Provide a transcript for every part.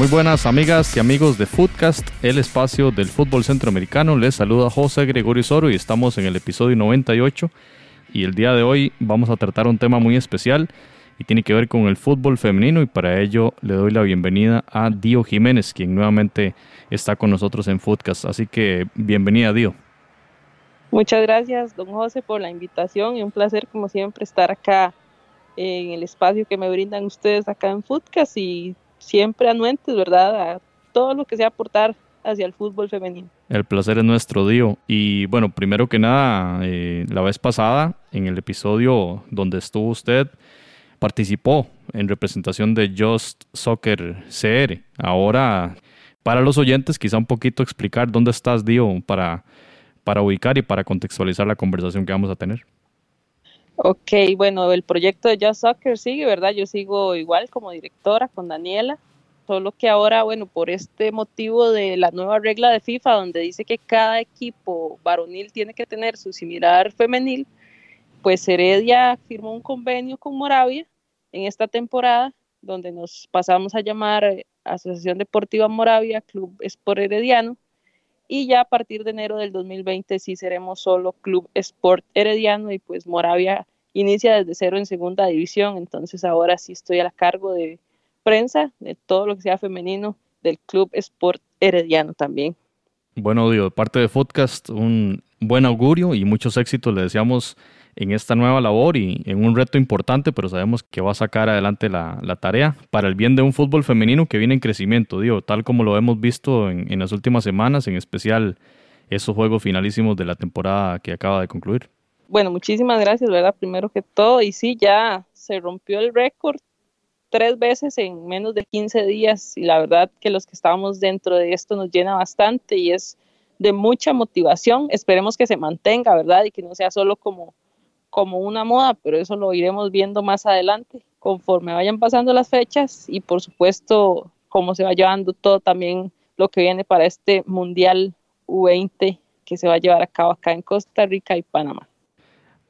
Muy buenas amigas y amigos de Footcast, el espacio del fútbol centroamericano. Les saluda José Gregorio Soro y estamos en el episodio 98. Y el día de hoy vamos a tratar un tema muy especial y tiene que ver con el fútbol femenino. Y para ello le doy la bienvenida a Dio Jiménez, quien nuevamente está con nosotros en Footcast. Así que bienvenida, Dio. Muchas gracias, don José, por la invitación y un placer, como siempre, estar acá en el espacio que me brindan ustedes acá en Footcast y siempre anuentes, ¿verdad? A todo lo que sea aportar hacia el fútbol femenino. El placer es nuestro, Dio. Y bueno, primero que nada, eh, la vez pasada, en el episodio donde estuvo usted, participó en representación de Just Soccer CR. Ahora, para los oyentes, quizá un poquito explicar dónde estás, Dio, para, para ubicar y para contextualizar la conversación que vamos a tener. Ok, bueno, el proyecto de Just Soccer sigue, ¿verdad? Yo sigo igual como directora con Daniela, solo que ahora, bueno, por este motivo de la nueva regla de FIFA, donde dice que cada equipo varonil tiene que tener su similar femenil, pues Heredia firmó un convenio con Moravia en esta temporada, donde nos pasamos a llamar eh, Asociación Deportiva Moravia Club Sport Herediano, y ya a partir de enero del 2020 sí seremos solo Club Sport Herediano y pues Moravia inicia desde cero en segunda división, entonces ahora sí estoy a la cargo de prensa, de todo lo que sea femenino del Club Sport Herediano también. Bueno, digo, de parte de Podcast, un buen augurio y muchos éxitos le deseamos en esta nueva labor y en un reto importante, pero sabemos que va a sacar adelante la, tarea para el bien de un fútbol femenino que viene en crecimiento, digo, tal como lo hemos visto en, en las últimas semanas, en especial esos juegos finalísimos de la temporada que acaba de concluir. Bueno, muchísimas gracias, ¿verdad? Primero que todo, y sí, ya se rompió el récord tres veces en menos de 15 días y la verdad que los que estamos dentro de esto nos llena bastante y es de mucha motivación. Esperemos que se mantenga, ¿verdad? Y que no sea solo como como una moda, pero eso lo iremos viendo más adelante, conforme vayan pasando las fechas y por supuesto cómo se va llevando todo también lo que viene para este Mundial U20 que se va a llevar a cabo acá en Costa Rica y Panamá.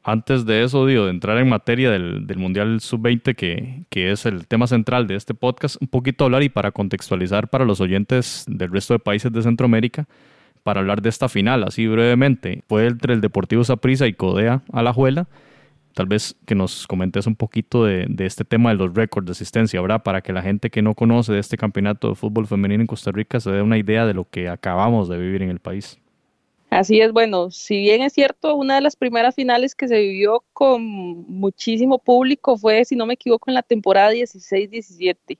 Antes de eso, digo, de entrar en materia del, Mundial Sub-20, que, que, es el tema central de este podcast, un poquito hablar y para contextualizar para los oyentes del resto de países de Centroamérica, para hablar de esta final, así brevemente. Fue entre el Deportivo Saprissa y Codea a la Juela. Tal vez que nos comentes un poquito de, este tema de los récords de asistencia, ¿verdad? Para que la gente que no conoce de este campeonato de fútbol femenino en Costa Rica se dé una idea de lo que acabamos de vivir en el país. Así es, bueno, si bien es cierto, una de las primeras finales que se vivió con muchísimo público fue, si no me equivoco, en la temporada 16-17.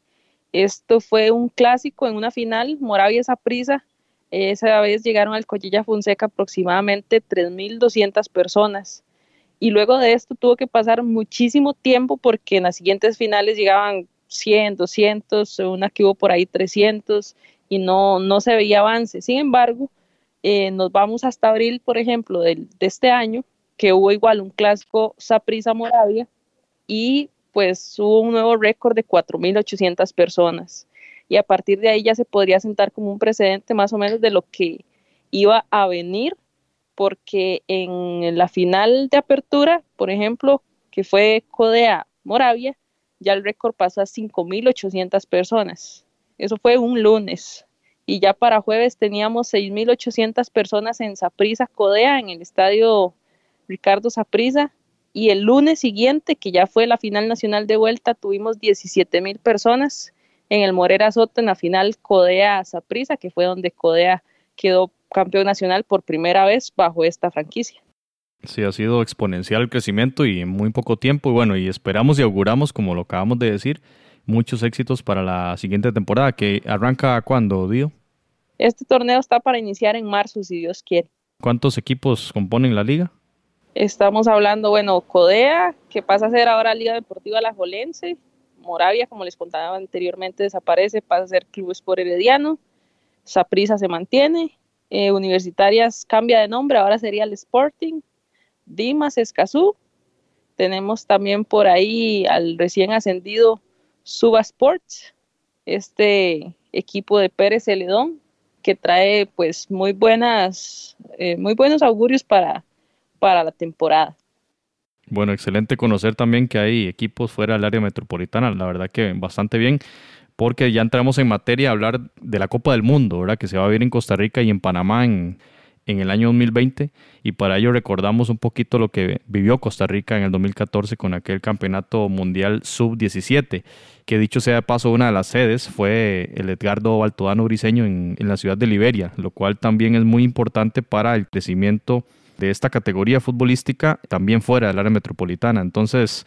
Esto fue un clásico en una final, Moravia Saprissa esa vez llegaron al Collilla Fonseca aproximadamente 3.200 personas. Y luego de esto tuvo que pasar muchísimo tiempo porque en las siguientes finales llegaban 100, 200, una que hubo por ahí 300 y no, no se veía avance. Sin embargo, eh, nos vamos hasta abril, por ejemplo, de, de este año, que hubo igual un clásico Saprisa Moravia y pues hubo un nuevo récord de 4.800 personas y a partir de ahí ya se podría sentar como un precedente más o menos de lo que iba a venir, porque en la final de apertura, por ejemplo, que fue Codea Moravia, ya el récord pasó a 5.800 personas. Eso fue un lunes. Y ya para jueves teníamos 6.800 personas en Saprisa Codea, en el estadio Ricardo Saprisa. Y el lunes siguiente, que ya fue la final nacional de vuelta, tuvimos 17.000 personas en el Morera Soto en la final Codea Saprisa, que fue donde Codea quedó campeón nacional por primera vez bajo esta franquicia. Sí, ha sido exponencial el crecimiento y en muy poco tiempo. Y bueno, y esperamos y auguramos, como lo acabamos de decir, muchos éxitos para la siguiente temporada, que arranca cuándo, Dio? Este torneo está para iniciar en marzo, si Dios quiere. ¿Cuántos equipos componen la liga? Estamos hablando, bueno, Codea, que pasa a ser ahora Liga Deportiva La Jolense, Moravia, como les contaba anteriormente, desaparece, pasa a ser Club Sport Herediano, Saprisa se mantiene, eh, Universitarias cambia de nombre, ahora sería el Sporting, Dimas Escazú, Tenemos también por ahí al recién ascendido Suba Sports, este equipo de Pérez Celedón, que trae pues muy buenas, eh, muy buenos augurios para, para la temporada. Bueno, excelente conocer también que hay equipos fuera del área metropolitana, la verdad que bastante bien, porque ya entramos en materia a hablar de la Copa del Mundo, ¿verdad? Que se va a ver en Costa Rica y en Panamá en, en el año 2020 y para ello recordamos un poquito lo que vivió Costa Rica en el 2014 con aquel campeonato mundial sub-17, que dicho sea de paso una de las sedes fue el Edgardo Baltodano Briseño en, en la ciudad de Liberia, lo cual también es muy importante para el crecimiento de esta categoría futbolística también fuera del área metropolitana. Entonces,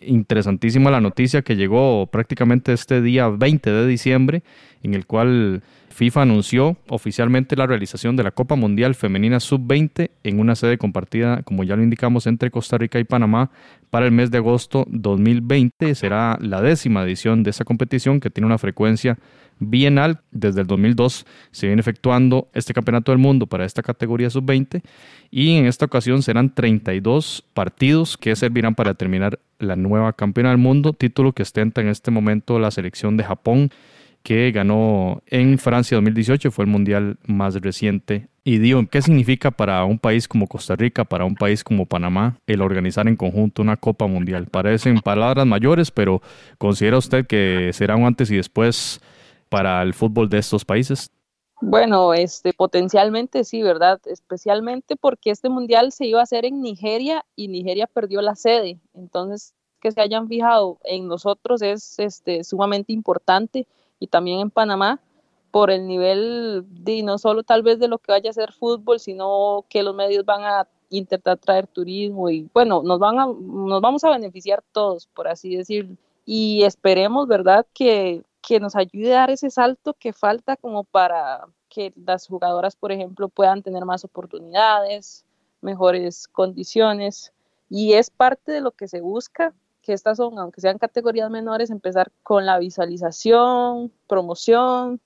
interesantísima la noticia que llegó prácticamente este día 20 de diciembre, en el cual FIFA anunció oficialmente la realización de la Copa Mundial Femenina Sub-20 en una sede compartida, como ya lo indicamos, entre Costa Rica y Panamá para el mes de agosto 2020. Será la décima edición de esa competición que tiene una frecuencia bienal. Desde el 2002 se viene efectuando este Campeonato del Mundo para esta categoría Sub-20 y en esta ocasión serán 32 partidos que servirán para determinar la nueva campeona del mundo, título que ostenta en este momento la selección de Japón que ganó en Francia 2018, fue el mundial más reciente. Y digo, ¿qué significa para un país como Costa Rica, para un país como Panamá, el organizar en conjunto una Copa Mundial? Parecen palabras mayores, pero ¿considera usted que será un antes y después para el fútbol de estos países? Bueno, este potencialmente sí, ¿verdad? Especialmente porque este mundial se iba a hacer en Nigeria y Nigeria perdió la sede. Entonces, que se hayan fijado en nosotros es este, sumamente importante y también en Panamá por el nivel de no solo tal vez de lo que vaya a ser fútbol, sino que los medios van a intentar traer turismo y bueno, nos van a nos vamos a beneficiar todos, por así decirlo. Y esperemos, ¿verdad?, que, que nos ayude a dar ese salto que falta como para que las jugadoras, por ejemplo, puedan tener más oportunidades, mejores condiciones. Y es parte de lo que se busca que estas son, aunque sean categorías menores, empezar con la visualización, promoción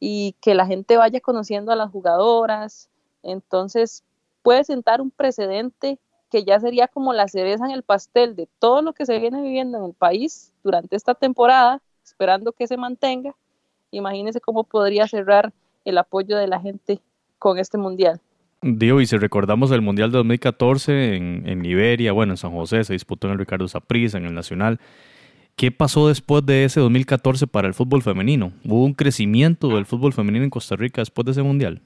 y que la gente vaya conociendo a las jugadoras. Entonces puede sentar un precedente que ya sería como la cereza en el pastel de todo lo que se viene viviendo en el país durante esta temporada, esperando que se mantenga. Imagínense cómo podría cerrar el apoyo de la gente con este mundial. Digo, y si recordamos el Mundial de 2014 en, en Liberia, bueno, en San José se disputó en el Ricardo Saprissa, en el Nacional. ¿Qué pasó después de ese 2014 para el fútbol femenino? ¿Hubo un crecimiento del fútbol femenino en Costa Rica después de ese Mundial?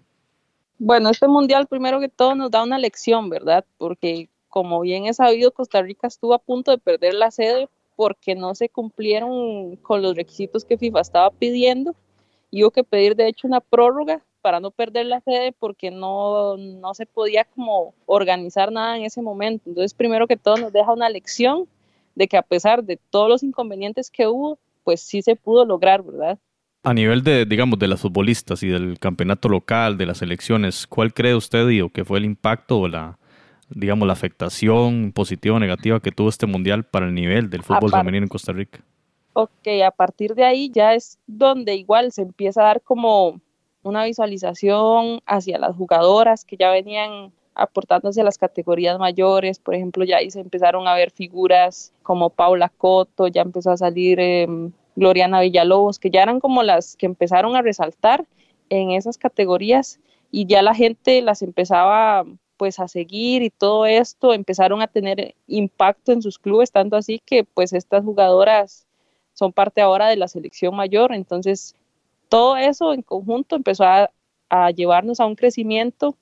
Bueno, este Mundial primero que todo nos da una lección, ¿verdad? Porque como bien es sabido, Costa Rica estuvo a punto de perder la sede porque no se cumplieron con los requisitos que FIFA estaba pidiendo. Y hubo que pedir, de hecho, una prórroga para no perder la sede porque no, no se podía como organizar nada en ese momento. Entonces, primero que todo nos deja una lección de que a pesar de todos los inconvenientes que hubo, pues sí se pudo lograr, ¿verdad? A nivel de, digamos, de las futbolistas y del campeonato local, de las elecciones, ¿cuál cree usted, Dio, que fue el impacto o la, digamos, la afectación positiva o negativa que tuvo este mundial para el nivel del fútbol femenino en Costa Rica? Ok, a partir de ahí ya es donde igual se empieza a dar como una visualización hacia las jugadoras que ya venían aportándose a las categorías mayores, por ejemplo, ya ahí se empezaron a ver figuras como Paula Coto, ya empezó a salir eh, Gloriana Villalobos, que ya eran como las que empezaron a resaltar en esas categorías. Y ya la gente las empezaba pues a seguir y todo esto. Empezaron a tener impacto en sus clubes, tanto así que pues estas jugadoras son parte ahora de la selección mayor, entonces todo eso en conjunto empezó a, llevarnos a un crecimiento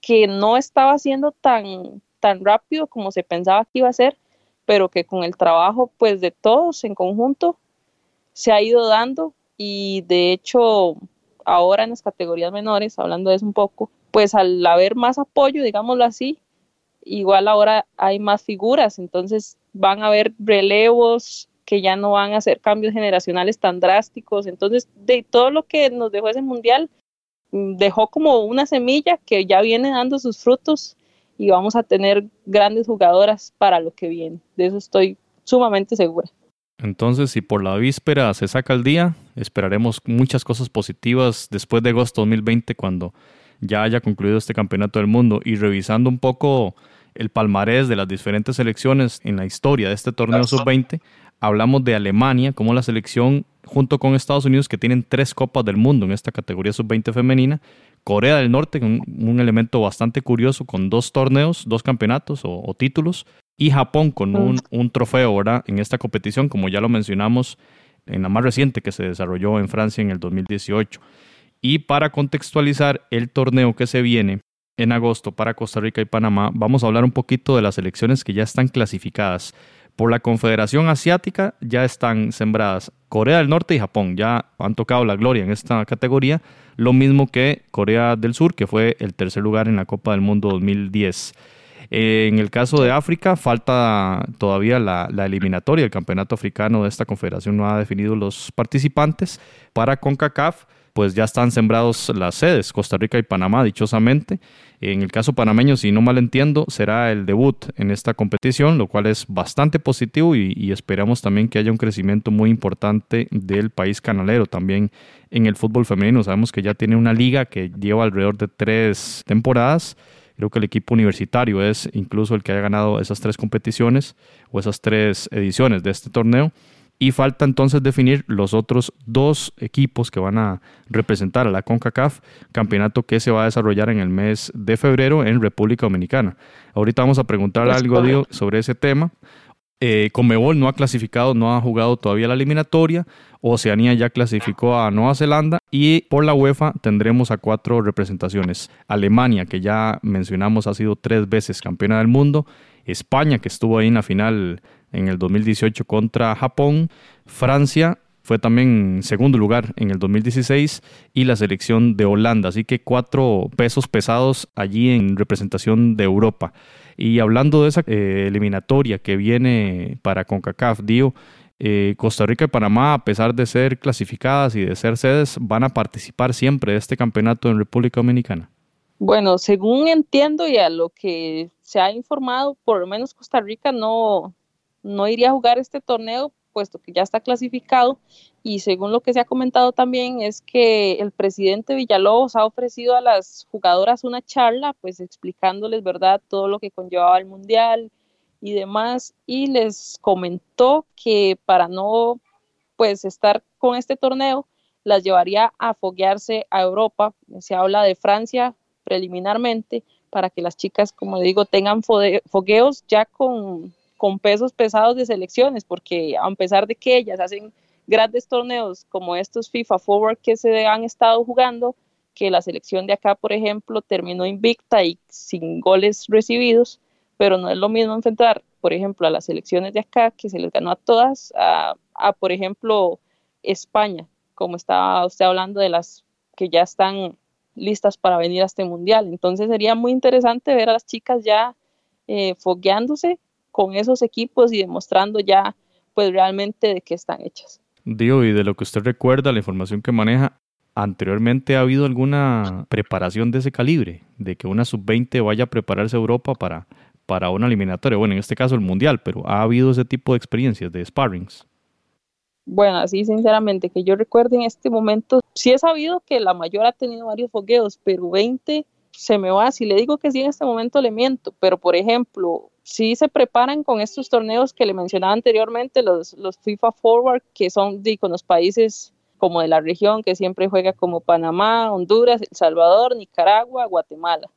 que no estaba siendo tan, tan rápido como se pensaba que iba a ser, pero que con el trabajo pues de todos en conjunto se ha ido dando. Y de hecho ahora en las categorías menores, hablando de eso un poco, pues al haber más apoyo, digámoslo así, igual ahora hay más figuras, entonces van a haber relevos que ya no van a hacer cambios generacionales tan drásticos. Entonces, de todo lo que nos dejó ese mundial, mm, dejó como una semilla que ya viene dando sus frutos y vamos a tener grandes jugadoras para lo que viene. De eso estoy sumamente segura. Entonces, si por la víspera se saca el día, esperaremos muchas cosas positivas después de agosto 2020 cuando ya haya concluido este campeonato del mundo y revisando un poco el palmarés de las diferentes selecciones en la historia de este torneo sub-20, hablamos de Alemania como la selección junto con Estados Unidos que tienen tres copas del mundo en esta categoría sub-20 femenina, Corea del Norte, un, un, elemento bastante curioso con dos torneos, dos campeonatos o, títulos, y Japón con un, un, trofeo ¿verdad? en esta competición, como ya lo mencionamos en la más reciente que se desarrolló en Francia en el 2018. Y para contextualizar el torneo que se viene en agosto para Costa Rica y Panamá, vamos a hablar un poquito de las elecciones que ya están clasificadas. Por la Confederación Asiática ya están sembradas Corea del Norte y Japón, ya han tocado la gloria en esta categoría, lo mismo que Corea del Sur, que fue el tercer lugar en la Copa del Mundo 2010. en el caso de África, falta todavía la, la, eliminatoria. El campeonato africano de esta confederación no ha definido los participantes. Para CONCACAF, pues ya están sembrados las sedes, Costa Rica y Panamá, dichosamente. En el caso panameño, si no mal entiendo, será el debut en esta competición, lo cual es bastante positivo y, esperamos también que haya un crecimiento muy importante del país canalero también en el fútbol femenino. Sabemos que ya tiene una liga que lleva alrededor de tres temporadas. Creo que el equipo universitario es incluso el que haya ganado esas tres competiciones o esas tres ediciones de este torneo y falta entonces definir los otros dos equipos que van a representar a la CONCACAF, campeonato que se va a desarrollar en el mes de febrero en República Dominicana. Ahorita vamos a preguntar algo Diego, sobre ese tema. Eh, Comebol no ha clasificado, no ha jugado todavía la eliminatoria. Oceanía ya clasificó a Nueva Zelanda y por la UEFA tendremos a cuatro representaciones. Alemania, que ya mencionamos, ha sido tres veces campeona del mundo. España, que estuvo ahí en la final en el 2018 contra Japón. Francia fue también segundo lugar en el 2016 y la selección de Holanda. Así que cuatro pesos pesados allí en representación de Europa. Y hablando de esa eh, eliminatoria que viene para CONCACAF, Dio, eh, Costa Rica y Panamá, a pesar de ser clasificadas y de ser sedes, van a participar siempre de este campeonato en República Dominicana. Bueno, según entiendo y a lo que se ha informado, por lo menos Costa Rica no, no iría a jugar este torneo puesto que ya está clasificado y según lo que se ha comentado también es que el presidente Villalobos ha ofrecido a las jugadoras una charla pues explicándoles verdad todo lo que conllevaba el mundial y demás y les comentó que para no pues estar con este torneo las llevaría a foguearse a Europa. Se habla de Francia preliminarmente para que las chicas como digo tengan fogueos ya con con pesos pesados de selecciones, porque a pesar de que ellas hacen grandes torneos como estos FIFA Forward que se han estado jugando, que la selección de acá, por ejemplo, terminó invicta y sin goles recibidos, pero no es lo mismo enfrentar, por ejemplo, a las selecciones de acá, que se les ganó a todas, a, por ejemplo, España, como estaba usted hablando de las que ya están listas para venir a este mundial. Entonces sería muy interesante ver a las chicas ya eh, fogueándose con esos equipos y demostrando ya pues realmente de qué están hechas. Digo, y de lo que usted recuerda, la información que maneja, anteriormente ha habido alguna preparación de ese calibre, de que una sub-20 vaya a prepararse a Europa para, para una eliminatoria, bueno, en este caso el Mundial, pero ha habido ese tipo de experiencias, de sparrings. Bueno, así sinceramente, que yo recuerde en este momento, sí he sabido que la mayor ha tenido varios fogueos, pero 20 se me va, si le digo que sí en este momento le miento, pero por ejemplo, sí se preparan con estos torneos que le mencionaba anteriormente, los, los FIFA Forward, que son con los países como de la región, que siempre juega como Panamá, Honduras, El Salvador, Nicaragua, Guatemala.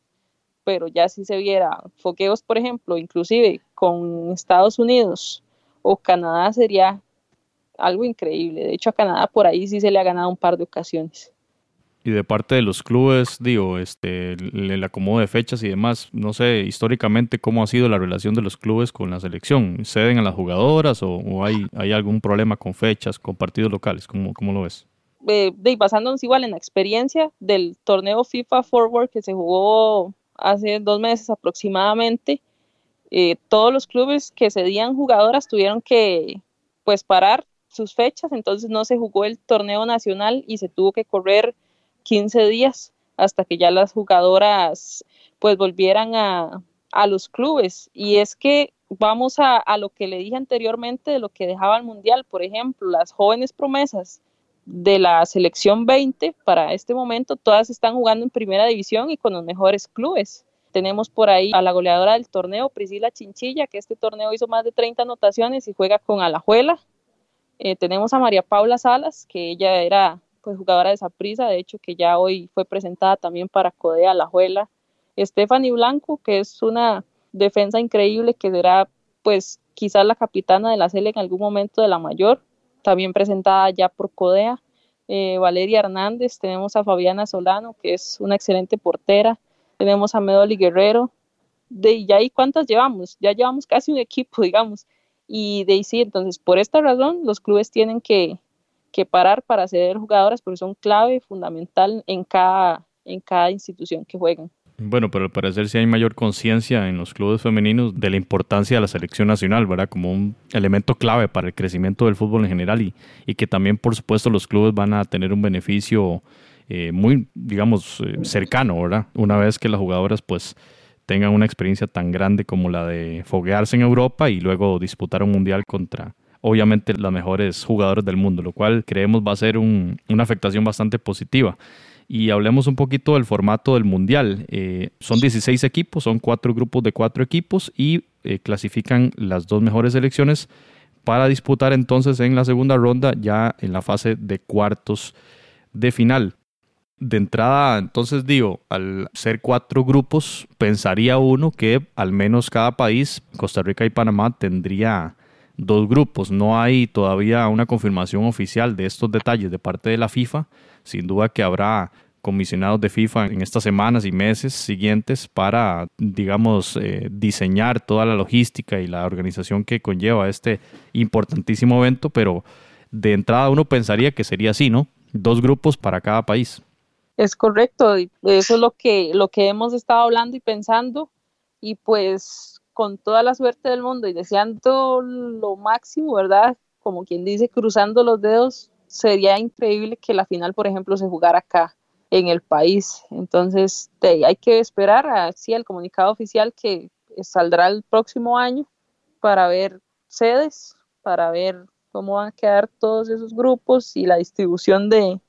Pero ya si se viera foqueos, por ejemplo, inclusive con Estados Unidos o Canadá, sería algo increíble. De hecho, a Canadá por ahí sí se le ha ganado un par de ocasiones. Y de parte de los clubes, digo, este, el, acomodo de fechas y demás, no sé históricamente cómo ha sido la relación de los clubes con la selección. ¿Ceden a las jugadoras o, hay, hay algún problema con fechas, con partidos locales? ¿Cómo, cómo lo ves? Eh, basándonos igual en la experiencia del torneo FIFA Forward que se jugó hace dos meses aproximadamente, eh, todos los clubes que cedían jugadoras tuvieron que pues parar sus fechas, entonces no se jugó el torneo nacional y se tuvo que correr 15 días hasta que ya las jugadoras pues volvieran a, los clubes. Y es que vamos a, a, lo que le dije anteriormente de lo que dejaba el Mundial, por ejemplo, las jóvenes promesas de la selección 20 para este momento, todas están jugando en primera división y con los mejores clubes. tenemos por ahí a la goleadora del torneo, Priscila Chinchilla, que este torneo hizo más de 30 anotaciones y juega con Alajuela. Eh, tenemos a María Paula Salas, que ella era pues, jugadora de Saprisa, de hecho, que ya hoy fue presentada también para Codea Alajuela. Stephanie Blanco, que es una defensa increíble, que será pues quizás la capitana de la CL en algún momento de la mayor, también presentada ya por Codea. Eh, Valeria Hernández, tenemos a Fabiana Solano, que es una excelente portera, tenemos a Medoli Guerrero, de ya ahí cuántas llevamos, ya llevamos casi un equipo, digamos, y de sí, entonces por esta razón los clubes tienen que, que parar para ceder jugadoras porque son clave, fundamental en cada, en cada institución que juegan. Bueno, pero al parecer sí hay mayor conciencia en los clubes femeninos de la importancia de la selección nacional, ¿verdad? Como un elemento clave para el crecimiento del fútbol en general y, y que también, por supuesto, los clubes van a tener un beneficio eh, muy, digamos, eh, cercano, ¿verdad? Una vez que las jugadoras, pues, tengan una experiencia tan grande como la de foguearse en Europa y luego disputar un mundial contra, obviamente, las mejores jugadoras del mundo, lo cual creemos va a ser un, una afectación bastante positiva y hablemos un poquito del formato del Mundial. Eh, son 16 equipos, son cuatro grupos de cuatro equipos y eh, clasifican las dos mejores selecciones para disputar entonces en la segunda ronda ya en la fase de cuartos de final. De entrada, entonces digo, al ser cuatro grupos, pensaría uno que al menos cada país, Costa Rica y Panamá, tendría dos grupos. No hay todavía una confirmación oficial de estos detalles de parte de la FIFA. Sin duda que habrá comisionados de FIFA en estas semanas y meses siguientes para, digamos, eh, diseñar toda la logística y la organización que conlleva este importantísimo evento, pero de entrada uno pensaría que sería así, ¿no? Dos grupos para cada país. Es correcto, eso es lo que, lo que hemos estado hablando y pensando, y pues con toda la suerte del mundo y deseando lo máximo, ¿verdad? Como quien dice, cruzando los dedos, sería increíble que la final, por ejemplo, se jugara acá en el país. Entonces, hay que esperar así el comunicado oficial que saldrá el próximo año para ver sedes, para ver cómo van a quedar todos esos grupos y la distribución de,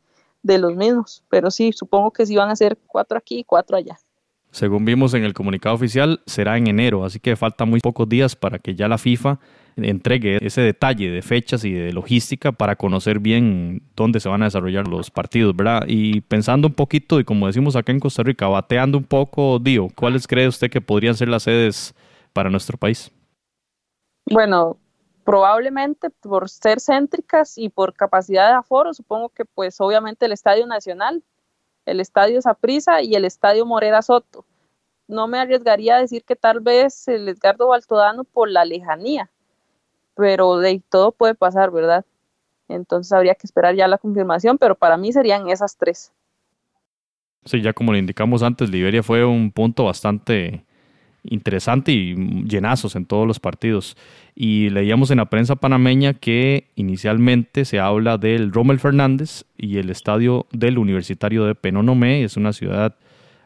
de los mismos. Pero sí, supongo que sí van a ser cuatro aquí y cuatro allá. Según vimos en el comunicado oficial, será en enero, así que falta muy pocos días para que ya la FIFA entregue ese detalle de fechas y de logística para conocer bien dónde se van a desarrollar los partidos, ¿verdad? Y pensando un poquito, y como decimos acá en Costa Rica, bateando un poco, Dio, ¿cuáles cree usted que podrían ser las sedes para nuestro país? Bueno, probablemente por ser céntricas y por capacidad de aforo, supongo que pues obviamente el Estadio Nacional, el Estadio Saprissa y el Estadio Morera Soto. No me arriesgaría a decir que tal vez el Edgardo Baltodano por la lejanía, pero de todo puede pasar, ¿verdad? Entonces habría que esperar ya la confirmación, pero para mí serían esas tres. Sí, ya como le indicamos antes, Liberia fue un punto bastante interesante y llenazos en todos los partidos. Y leíamos en la prensa panameña que inicialmente se habla del Rommel Fernández y el estadio del Universitario de Penonomé, es una ciudad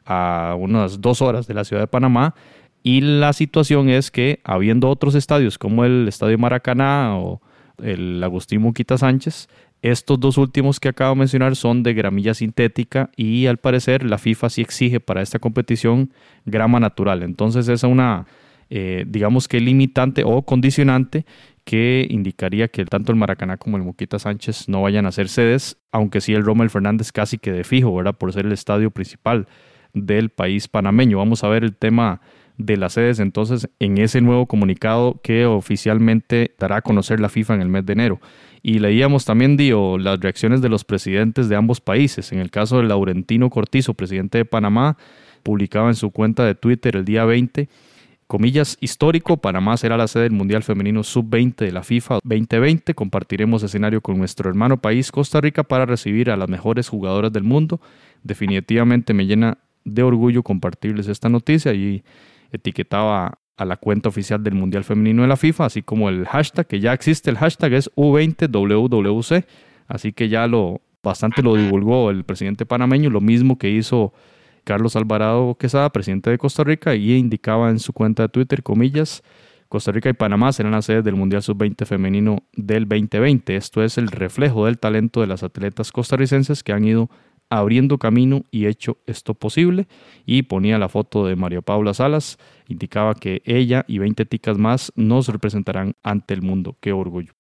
a unas dos horas de la ciudad de Panamá, y la situación es que, habiendo otros estadios como el Estadio Maracaná o el Agustín Muquita Sánchez, estos dos últimos que acabo de mencionar son de gramilla sintética y al parecer la FIFA sí exige para esta competición grama natural. Entonces es una, eh, digamos que limitante o condicionante que indicaría que tanto el Maracaná como el Muquita Sánchez no vayan a ser sedes, aunque sí el Rommel Fernández casi que de fijo, ¿verdad? Por ser el estadio principal del país panameño. Vamos a ver el tema de las sedes entonces en ese nuevo comunicado que oficialmente dará a conocer la FIFA en el mes de enero. Y leíamos también, Dio, las reacciones de los presidentes de ambos países. En el caso de Laurentino Cortizo, presidente de Panamá, publicaba en su cuenta de Twitter el día 20, comillas, histórico, Panamá será la sede del Mundial Femenino Sub-20 de la FIFA 2020. Compartiremos escenario con nuestro hermano país, Costa Rica, para recibir a las mejores jugadoras del mundo. Definitivamente me llena de orgullo compartirles esta noticia y etiquetaba a la cuenta oficial del Mundial Femenino de la FIFA, así como el hashtag, que ya existe el hashtag, es U20WWC, así que ya lo bastante lo divulgó el presidente panameño, lo mismo que hizo Carlos Alvarado Quesada, presidente de Costa Rica, y indicaba en su cuenta de Twitter, comillas, Costa Rica y Panamá serán las sedes del Mundial Sub-20 femenino del 2020. Esto es el reflejo del talento de las atletas costarricenses que han ido abriendo camino y hecho esto posible. Y ponía la foto de María Paula Salas, indicaba que ella y 20 ticas más nos representarán ante el mundo. Qué orgullo.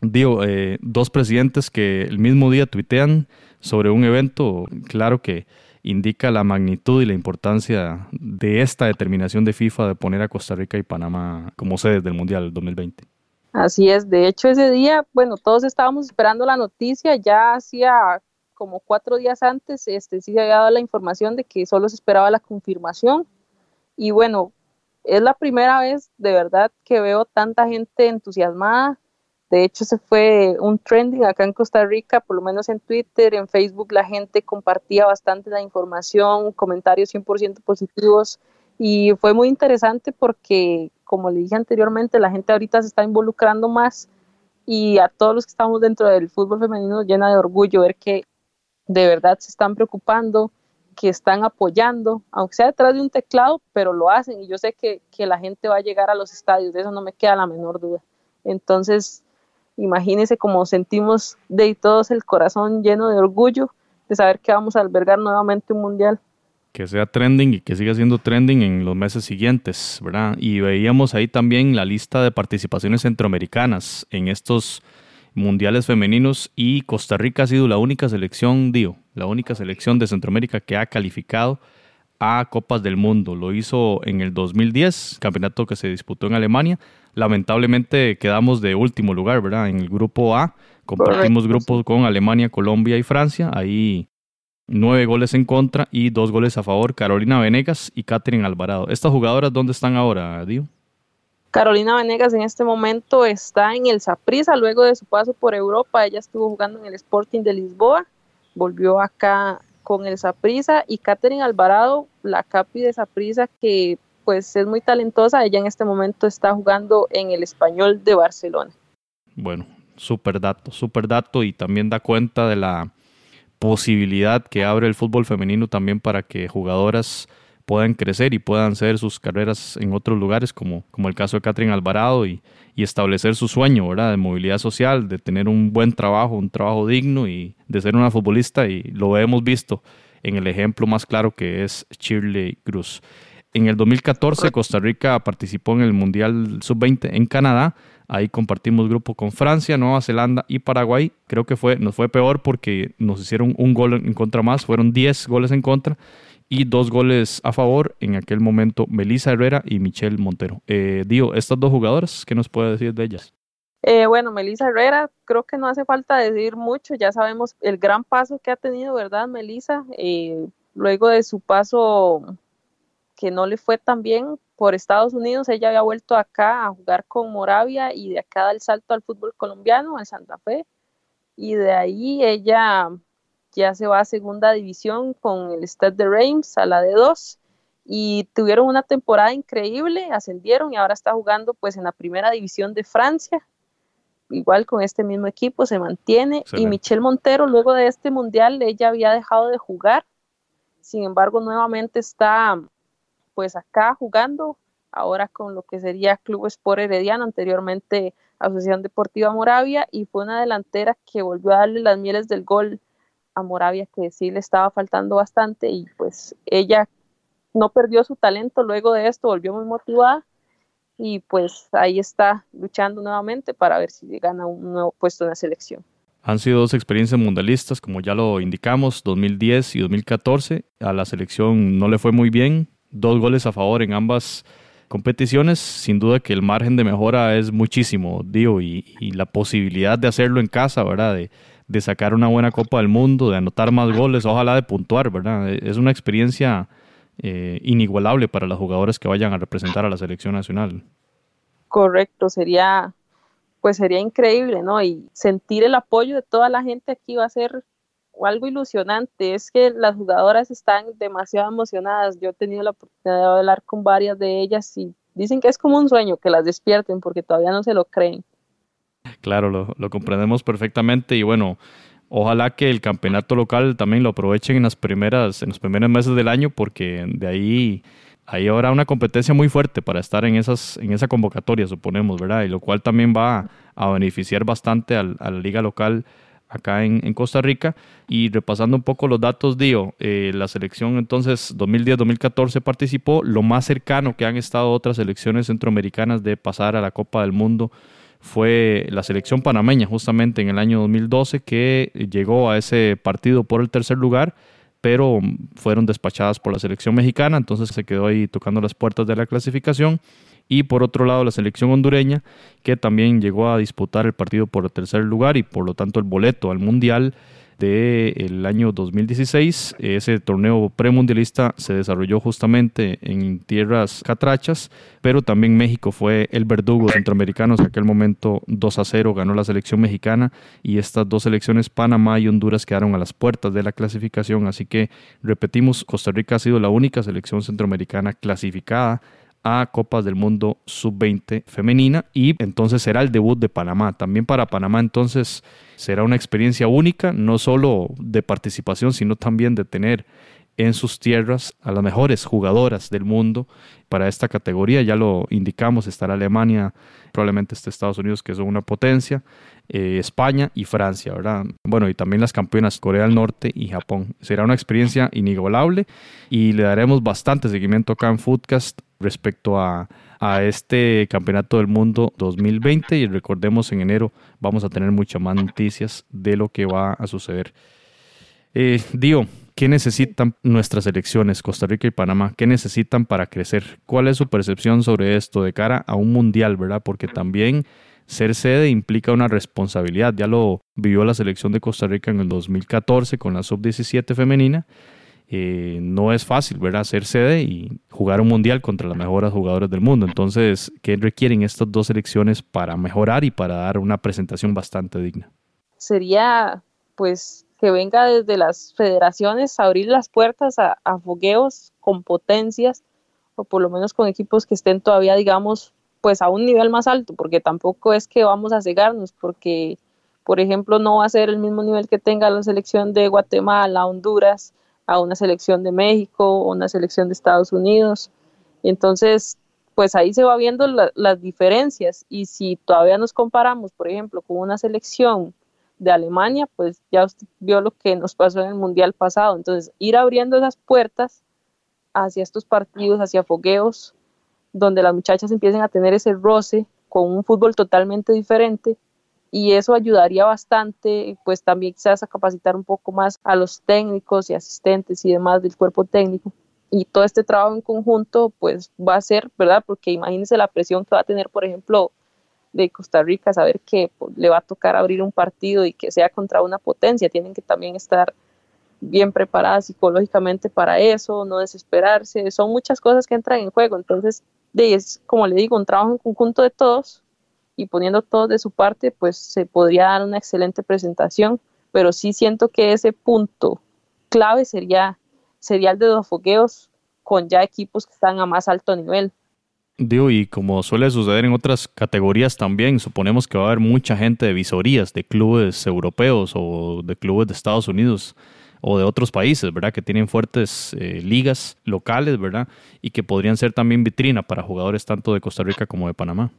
Digo, eh, dos presidentes que el mismo día tuitean sobre un evento, claro que indica la magnitud y la importancia de esta determinación de FIFA de poner a Costa Rica y Panamá como sedes del Mundial 2020. Así es, de hecho ese día, bueno, todos estábamos esperando la noticia, ya hacía como cuatro días antes, este, sí se había dado la información de que solo se esperaba la confirmación. Y bueno, es la primera vez de verdad que veo tanta gente entusiasmada, de hecho, se fue un trending acá en Costa Rica, por lo menos en Twitter, en Facebook, la gente compartía bastante la información, comentarios 100% positivos. Y fue muy interesante porque, como le dije anteriormente, la gente ahorita se está involucrando más y a todos los que estamos dentro del fútbol femenino llena de orgullo ver que de verdad se están preocupando, que están apoyando, aunque sea detrás de un teclado, pero lo hacen y yo sé que, que la gente va a llegar a los estadios, de eso no me queda la menor duda. Entonces, Imagínense cómo sentimos de todos el corazón lleno de orgullo de saber que vamos a albergar nuevamente un mundial. Que sea trending y que siga siendo trending en los meses siguientes, ¿verdad? Y veíamos ahí también la lista de participaciones centroamericanas en estos mundiales femeninos y Costa Rica ha sido la única selección, digo, la única selección de Centroamérica que ha calificado a Copas del Mundo. Lo hizo en el 2010, campeonato que se disputó en Alemania. Lamentablemente quedamos de último lugar, ¿verdad? En el grupo A. Compartimos grupos con Alemania, Colombia y Francia. Ahí nueve goles en contra y dos goles a favor. Carolina Venegas y Catherine Alvarado. ¿Estas jugadoras dónde están ahora, Dio? Carolina Venegas en este momento está en el Saprissa luego de su paso por Europa. Ella estuvo jugando en el Sporting de Lisboa, volvió acá con el Saprisa y Catherine Alvarado, la capi de Saprisa que pues es muy talentosa, ella en este momento está jugando en el español de Barcelona. Bueno, súper dato, súper dato y también da cuenta de la posibilidad que abre el fútbol femenino también para que jugadoras puedan crecer y puedan hacer sus carreras en otros lugares, como, como el caso de Catherine Alvarado, y, y establecer su sueño, ¿verdad? De movilidad social, de tener un buen trabajo, un trabajo digno y de ser una futbolista y lo hemos visto en el ejemplo más claro que es Shirley Cruz. En el 2014 Costa Rica participó en el Mundial Sub-20 en Canadá. Ahí compartimos grupo con Francia, Nueva Zelanda y Paraguay. Creo que fue, nos fue peor porque nos hicieron un gol en contra más. Fueron 10 goles en contra y dos goles a favor en aquel momento Melissa Herrera y Michelle Montero. Eh, Dio, estas dos jugadoras, ¿qué nos puede decir de ellas? Eh, bueno, Melissa Herrera, creo que no hace falta decir mucho, ya sabemos el gran paso que ha tenido, ¿verdad, Melissa? Eh, luego de su paso que no le fue tan bien por Estados Unidos, ella había vuelto acá a jugar con Moravia y de acá da el salto al fútbol colombiano, al Santa Fe, y de ahí ella ya se va a segunda división con el Stade de Reims a la de dos y tuvieron una temporada increíble, ascendieron y ahora está jugando pues en la primera división de Francia, igual con este mismo equipo se mantiene y Michelle Montero luego de este mundial ella había dejado de jugar, sin embargo nuevamente está pues acá jugando, ahora con lo que sería Club Sport Herediano, anteriormente Asociación Deportiva Moravia y fue una delantera que volvió a darle las mieles del gol a Moravia que sí le estaba faltando bastante y pues ella no perdió su talento luego de esto, volvió muy motivada y pues ahí está luchando nuevamente para ver si gana un nuevo puesto en la selección. Han sido dos experiencias mundialistas, como ya lo indicamos, 2010 y 2014. A la selección no le fue muy bien, dos goles a favor en ambas competiciones. Sin duda que el margen de mejora es muchísimo, digo, y, y la posibilidad de hacerlo en casa, ¿verdad? De sacar una buena Copa del Mundo, de anotar más goles, ojalá de puntuar, ¿verdad? Es una experiencia eh, inigualable para los jugadores que vayan a representar a la selección nacional. Correcto, sería, pues sería increíble, ¿no? Y sentir el apoyo de toda la gente aquí va a ser algo ilusionante. Es que las jugadoras están demasiado emocionadas. Yo he tenido la oportunidad de hablar con varias de ellas y dicen que es como un sueño que las despierten porque todavía no se lo creen. Claro, lo, comprendemos perfectamente y bueno, ojalá que el campeonato local también lo aprovechen en las primeras, en los primeros meses del año, porque de ahí hay ahora una competencia muy fuerte para estar en esas, en esa convocatoria, suponemos, ¿verdad? Y lo cual también va a beneficiar bastante a la liga local acá en, Costa Rica. Y repasando un poco los datos, Dio, eh, la selección entonces 2010-2014 participó. Lo más cercano que han estado otras selecciones centroamericanas de pasar a la Copa del Mundo fue la selección panameña, justamente en el año 2012, que llegó a ese partido por el tercer lugar pero fueron despachadas por la selección mexicana, entonces se quedó ahí tocando las puertas de la clasificación. Y por otro lado, la selección hondureña, que también llegó a disputar el partido por el tercer lugar y por lo tanto el boleto al Mundial del año 2016. Ese torneo premundialista se desarrolló justamente en tierras catrachas, pero también México fue el verdugo centroamericano. En aquel momento 2 a 0 ganó la selección mexicana y estas dos selecciones, Panamá y Honduras, quedaron a las puertas de la clasificación. Así que repetimos, Costa Rica ha sido la única selección centroamericana clasificada a Copas del Mundo Sub-20 femenina y entonces será el debut de Panamá. También para Panamá entonces será una experiencia única, no solo de participación, sino también de tener en sus tierras a las mejores jugadoras del mundo para esta categoría. Ya lo indicamos, estará Alemania, probablemente esté Estados Unidos, que son una potencia, eh, España y Francia, ¿verdad? Bueno, y también las campeonas Corea del Norte y Japón. Será una experiencia inigualable y le daremos bastante seguimiento acá en Foodcast respecto a, este Campeonato del Mundo 2020 y recordemos en enero vamos a tener muchas más noticias de lo que va a suceder. Eh, Dio, ¿qué necesitan nuestras elecciones, Costa Rica y Panamá? ¿Qué necesitan para crecer? ¿Cuál es su percepción sobre esto de cara a un mundial, verdad? Porque también ser sede implica una responsabilidad. Ya lo vivió la selección de Costa Rica en el 2014 con la sub-17 femenina eh, no es fácil, ¿verdad? Ser sede y jugar un mundial contra las mejores jugadoras del mundo. Entonces, ¿qué requieren estas dos selecciones para mejorar y para dar una presentación bastante digna? Sería, pues, que venga desde las federaciones a abrir las puertas a, a fogueos con potencias o por lo menos con equipos que estén todavía, digamos, pues a un nivel más alto, porque tampoco es que vamos a cegarnos, porque, por ejemplo, no va a ser el mismo nivel que tenga la selección de Guatemala, Honduras, a una selección de México o una selección de Estados Unidos. Entonces, pues ahí se va viendo las diferencias y si todavía nos comparamos, por ejemplo, con una selección de Alemania, pues ya vio lo que nos pasó en el Mundial pasado. Entonces, ir abriendo esas puertas hacia estos partidos, hacia fogueos, donde las muchachas empiecen a tener ese roce con un fútbol totalmente diferente y eso ayudaría bastante, pues también quizás a capacitar un poco más a los técnicos y asistentes y demás del cuerpo técnico. Y todo este trabajo en conjunto, pues va a ser, ¿verdad? Porque imagínense la presión que va a tener, por ejemplo, de Costa Rica, saber que pues, le va a tocar abrir un partido y que sea contra una potencia. Tienen que también estar bien preparadas psicológicamente para eso, no desesperarse. Son muchas cosas que entran en juego. Entonces, es, como le digo, un trabajo en conjunto de todos y poniendo todo de su parte, pues se podría dar una excelente presentación, pero sí siento que ese punto clave sería, sería el de los fogueos con ya equipos que están a más alto nivel. Digo, y como suele suceder en otras categorías también, suponemos que va a haber mucha gente de visorías, de clubes europeos o de clubes de Estados Unidos o de otros países, ¿verdad? Que tienen fuertes eh, ligas locales, ¿verdad? Y que podrían ser también vitrina para jugadores tanto de Costa Rica como de Panamá.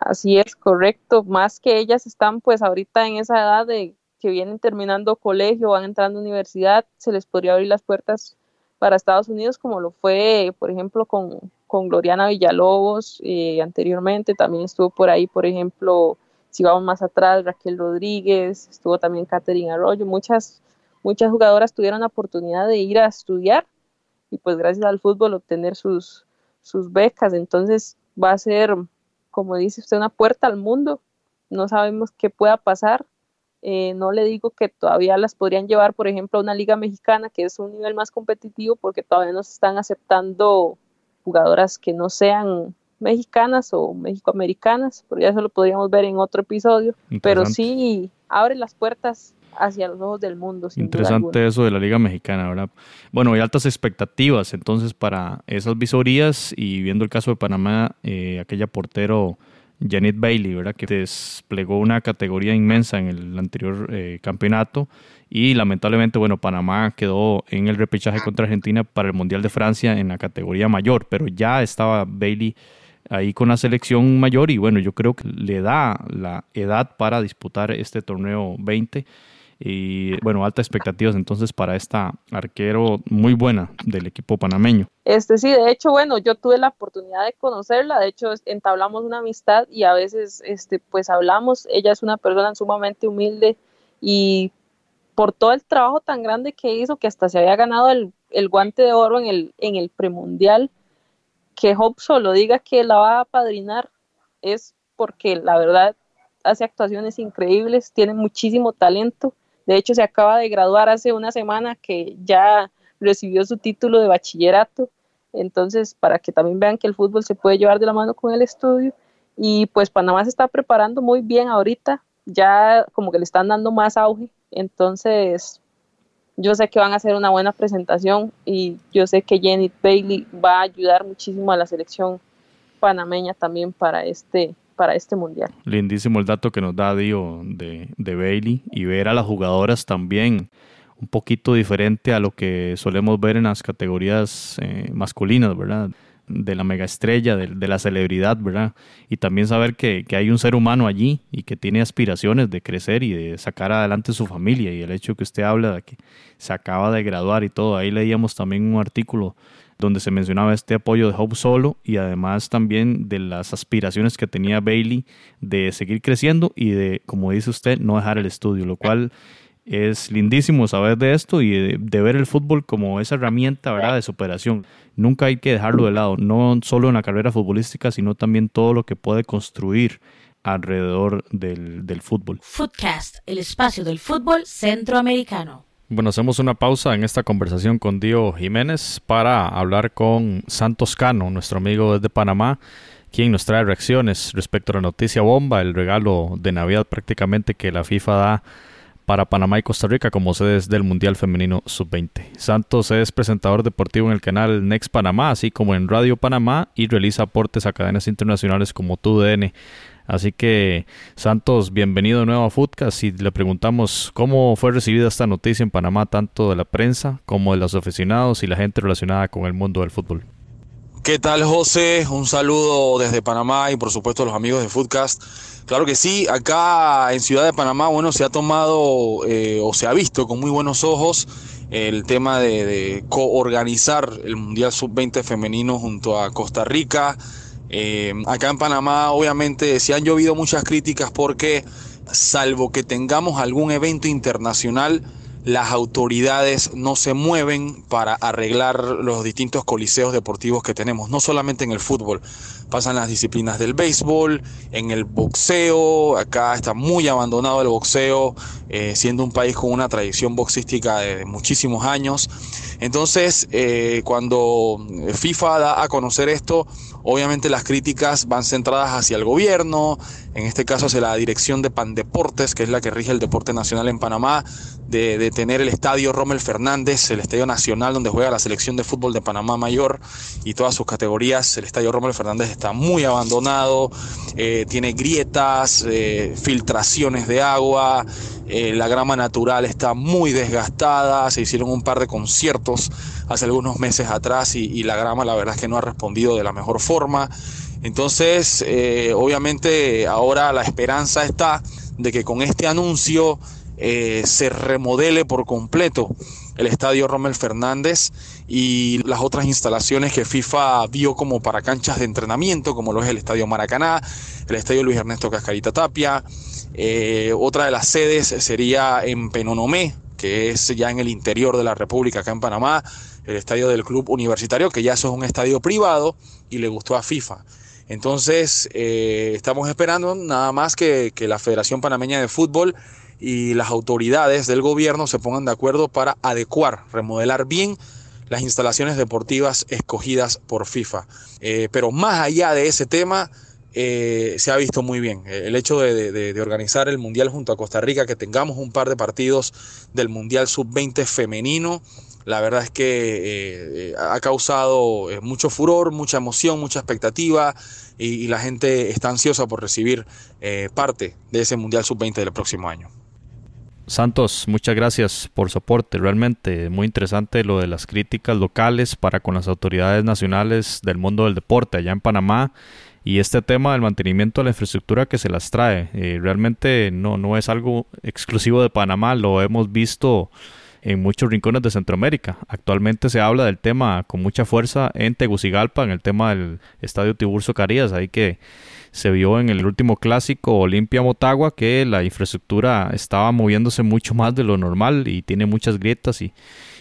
Así es, correcto. Más que ellas están pues ahorita en esa edad de que vienen terminando colegio, van entrando a universidad, se les podría abrir las puertas para Estados Unidos, como lo fue, por ejemplo, con, con Gloriana Villalobos eh, anteriormente. También estuvo por ahí, por ejemplo, si vamos más atrás, Raquel Rodríguez, estuvo también Catherine Arroyo. Muchas, muchas jugadoras tuvieron la oportunidad de ir a estudiar y pues gracias al fútbol obtener sus, sus becas. Entonces va a ser como dice usted, una puerta al mundo. No sabemos qué pueda pasar. Eh, no le digo que todavía las podrían llevar, por ejemplo, a una liga mexicana, que es un nivel más competitivo, porque todavía no se están aceptando jugadoras que no sean mexicanas o mexicoamericanas, pero ya eso lo podríamos ver en otro episodio. Pero sí abre las puertas hacia los ojos del mundo. Interesante eso de la Liga Mexicana, ¿verdad? Bueno, hay altas expectativas entonces para esas visorías y viendo el caso de Panamá, eh, aquella portero Janet Bailey, ¿verdad? Que desplegó una categoría inmensa en el anterior eh, campeonato y lamentablemente, bueno, Panamá quedó en el repechaje contra Argentina para el Mundial de Francia en la categoría mayor, pero ya estaba Bailey ahí con la selección mayor y bueno, yo creo que le da la edad para disputar este torneo 20 y bueno, altas expectativas entonces para esta arquero muy buena del equipo panameño. Este sí, de hecho, bueno, yo tuve la oportunidad de conocerla, de hecho entablamos una amistad y a veces este pues hablamos, ella es una persona sumamente humilde y por todo el trabajo tan grande que hizo que hasta se había ganado el, el guante de oro en el en el premundial que Hope solo diga que la va a padrinar es porque la verdad hace actuaciones increíbles, tiene muchísimo talento. De hecho, se acaba de graduar hace una semana que ya recibió su título de bachillerato. Entonces, para que también vean que el fútbol se puede llevar de la mano con el estudio. Y pues Panamá se está preparando muy bien ahorita, ya como que le están dando más auge. Entonces, yo sé que van a hacer una buena presentación y yo sé que Jenny Bailey va a ayudar muchísimo a la selección panameña también para este para este mundial. Lindísimo el dato que nos da Dio de, de Bailey y ver a las jugadoras también un poquito diferente a lo que solemos ver en las categorías eh, masculinas, ¿verdad? de la mega estrella, de, de, la celebridad, ¿verdad? Y también saber que, que, hay un ser humano allí y que tiene aspiraciones de crecer y de sacar adelante su familia. Y el hecho que usted habla de que se acaba de graduar y todo, ahí leíamos también un artículo donde se mencionaba este apoyo de Hope Solo y además también de las aspiraciones que tenía Bailey de seguir creciendo y de, como dice usted, no dejar el estudio, lo cual es lindísimo saber de esto y de, ver el fútbol como esa herramienta ¿verdad? de superación. Nunca hay que dejarlo de lado, no solo en la carrera futbolística, sino también todo lo que puede construir alrededor del, del fútbol. Footcast, el espacio del fútbol centroamericano. Bueno, hacemos una pausa en esta conversación con Dio Jiménez para hablar con Santos Cano, nuestro amigo desde Panamá, quien nos trae reacciones respecto a la noticia bomba, el regalo de Navidad prácticamente que la FIFA da para Panamá y Costa Rica como sedes del Mundial Femenino Sub-20. Santos es presentador deportivo en el canal Next Panamá, así como en Radio Panamá y realiza aportes a cadenas internacionales como TUDN. Así que, Santos, bienvenido de nuevo a Footcast y le preguntamos cómo fue recibida esta noticia en Panamá, tanto de la prensa como de los aficionados y la gente relacionada con el mundo del fútbol. ¿Qué tal, José? Un saludo desde Panamá y por supuesto a los amigos de Footcast. Claro que sí, acá en Ciudad de Panamá, bueno, se ha tomado eh, o se ha visto con muy buenos ojos el tema de, de coorganizar el Mundial Sub-20 femenino junto a Costa Rica. Eh, acá en Panamá, obviamente, se han llovido muchas críticas porque, salvo que tengamos algún evento internacional, las autoridades no se mueven para arreglar los distintos coliseos deportivos que tenemos, no solamente en el fútbol, pasan las disciplinas del béisbol, en el boxeo, acá está muy abandonado el boxeo, eh, siendo un país con una tradición boxística de muchísimos años. Entonces, eh, cuando FIFA da a conocer esto, obviamente las críticas van centradas hacia el gobierno, en este caso hacia la dirección de Pandeportes, que es la que rige el deporte nacional en Panamá, de, tener el estadio Rommel Fernández, el estadio nacional donde juega la selección de fútbol de Panamá Mayor y todas sus categorías. El estadio Rommel Fernández está muy abandonado, eh, tiene grietas, eh, filtraciones de agua, eh, la grama natural está muy desgastada, se hicieron un par de conciertos hace algunos meses atrás y, la grama la verdad es que no ha respondido de la mejor forma. Entonces, obviamente ahora la esperanza está de que con este anuncio se remodele por completo el estadio Rommel Fernández y las otras instalaciones que FIFA vio como para canchas de entrenamiento, como lo es el estadio Maracaná, el estadio Luis Ernesto Cascarita Tapia. Eh, otra de las sedes sería en Penonomé, que es ya en el interior de la República, acá en Panamá, el estadio del Club Universitario, que ya eso es un estadio privado y le gustó a FIFA. Entonces, eh, estamos esperando nada más que, que la Federación Panameña de Fútbol y las autoridades del gobierno se pongan de acuerdo para adecuar, remodelar bien las instalaciones deportivas escogidas por FIFA. Eh, pero más allá de ese tema, eh, se ha visto muy bien. El hecho de, organizar el Mundial junto a Costa Rica, que tengamos un par de partidos del Mundial Sub-20 femenino, la verdad es que eh, ha causado mucho furor, mucha emoción, mucha expectativa y, y, la gente está ansiosa por recibir parte de ese Mundial Sub-20 del próximo año. Santos, muchas gracias por su aporte. Realmente muy interesante lo de las críticas locales para con las autoridades nacionales del mundo del deporte allá en Panamá. y este tema del mantenimiento de la infraestructura que se las trae. Eh, realmente no, no es algo exclusivo de Panamá, lo hemos visto en muchos rincones de Centroamérica. Actualmente se habla del tema con mucha fuerza en Tegucigalpa, en el tema del Estadio Tiburcio Carías, ahí que se vio en el último clásico Olimpia Motagua que la infraestructura estaba moviéndose mucho más de lo normal y tiene muchas grietas y,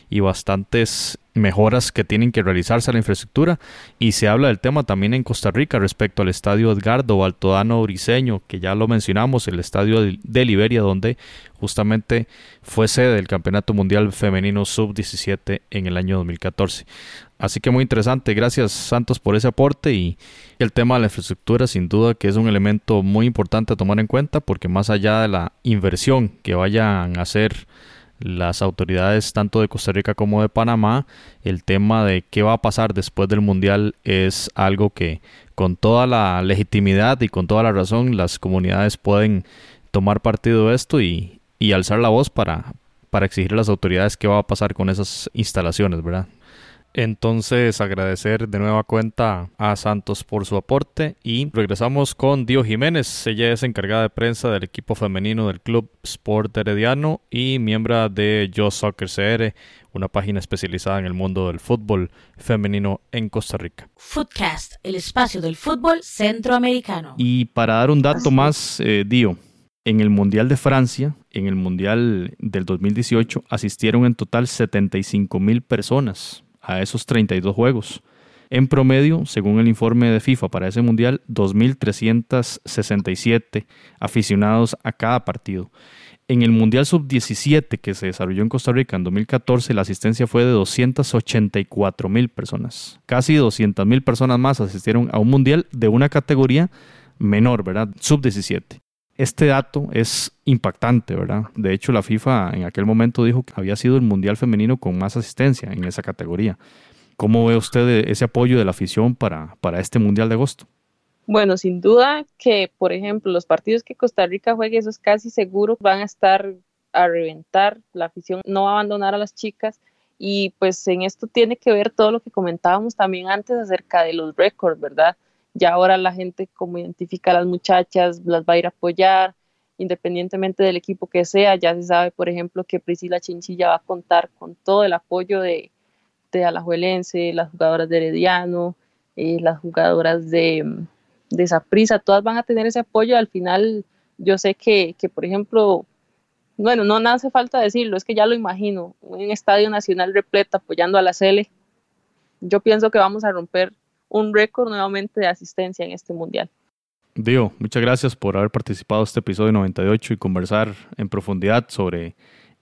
y bastantes mejoras que tienen que realizarse a la infraestructura. Y se habla del tema también en Costa Rica respecto al estadio Edgardo Altodano Briseño que ya lo mencionamos el estadio de Liberia donde justamente fue sede del Campeonato Mundial Femenino Sub-17 en el año 2014 así que muy interesante. Gracias Santos por ese aporte. Y el tema de la infraestructura sin duda que es un elemento muy importante a tomar en cuenta porque más allá de la inversión que vayan a hacer las autoridades tanto de Costa Rica como de Panamá, el tema de qué va a pasar después del Mundial es algo que con toda la legitimidad y con toda la razón las comunidades pueden tomar partido de esto y, y alzar la voz para, para exigir a las autoridades qué va a pasar con esas instalaciones, ¿verdad? Entonces, agradecer de nueva cuenta a Santos por su aporte y regresamos con Dio Jiménez. Ella es encargada de prensa del equipo femenino del Club Sport Herediano y miembro de Yo Soccer CR, una página especializada en el mundo del fútbol femenino en Costa Rica. Footcast, el espacio del fútbol centroamericano. Y para dar un dato más, eh, Dio, en el Mundial de Francia, en el Mundial del 2018, asistieron en total 75 mil personas a esos 32 juegos. En promedio, según el informe de FIFA para ese mundial, 2.367 aficionados a cada partido. En el Mundial Sub-17 que se desarrolló en Costa Rica en 2014, la asistencia fue de 284 mil personas. Casi 200 mil personas más asistieron a un Mundial de una categoría menor, ¿verdad? Sub-17. Este dato es impactante, ¿verdad? De hecho, la FIFA en aquel momento dijo que había sido el Mundial Femenino con más asistencia en esa categoría. ¿Cómo ve usted ese apoyo de la afición para, para este Mundial de agosto? Bueno, sin duda que, por ejemplo, los partidos que Costa Rica juegue, eso es casi seguro, van a estar a reventar, la afición no va a abandonar a las chicas y pues en esto tiene que ver todo lo que comentábamos también antes acerca de los récords, ¿verdad? Ya ahora la gente como identifica a las muchachas, las va a ir a apoyar, independientemente del equipo que sea, ya se sabe, por ejemplo, que Priscila Chinchilla va a contar con todo el apoyo de, de Alajuelense, las jugadoras de Herediano, eh, las jugadoras de, de todas van a tener ese apoyo. Al final, yo sé que, que, por ejemplo, bueno, no, no hace falta decirlo, es que ya lo imagino, un estadio nacional repleto apoyando a la Cele. Yo pienso que vamos a romper un récord nuevamente de asistencia en este mundial. Dio, muchas gracias por haber participado en este episodio 98 y conversar en profundidad sobre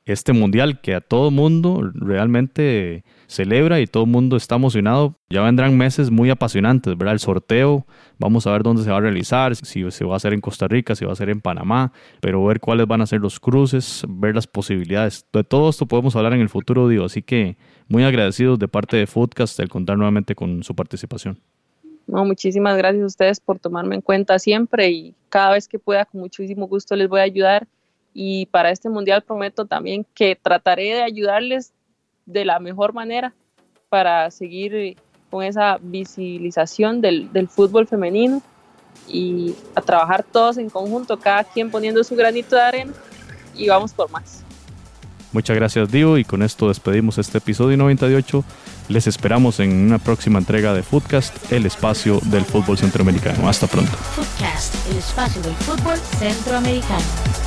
este mundial que a todo mundo realmente celebra y todo mundo está emocionado. Ya vendrán meses muy apasionantes, ¿verdad? El sorteo, vamos a ver dónde se va a realizar, si se va a hacer en Costa Rica, si va a ser en Panamá, pero ver cuáles van a ser los cruces, ver las posibilidades. De todo esto podemos hablar en el futuro, digo, así que muy agradecidos de parte de Foodcast el contar nuevamente con su participación. No, muchísimas gracias a ustedes por tomarme en cuenta siempre y cada vez que pueda, con muchísimo gusto les voy a ayudar y para este mundial prometo también que trataré de ayudarles de la mejor manera para seguir con esa visibilización del, del fútbol femenino y a trabajar todos en conjunto, cada quien poniendo su granito de arena y vamos por más. Muchas gracias Dio y con esto despedimos este episodio 98. Les esperamos en una próxima entrega de Footcast, el espacio del fútbol centroamericano. Hasta pronto. Footcast, el espacio del fútbol centroamericano.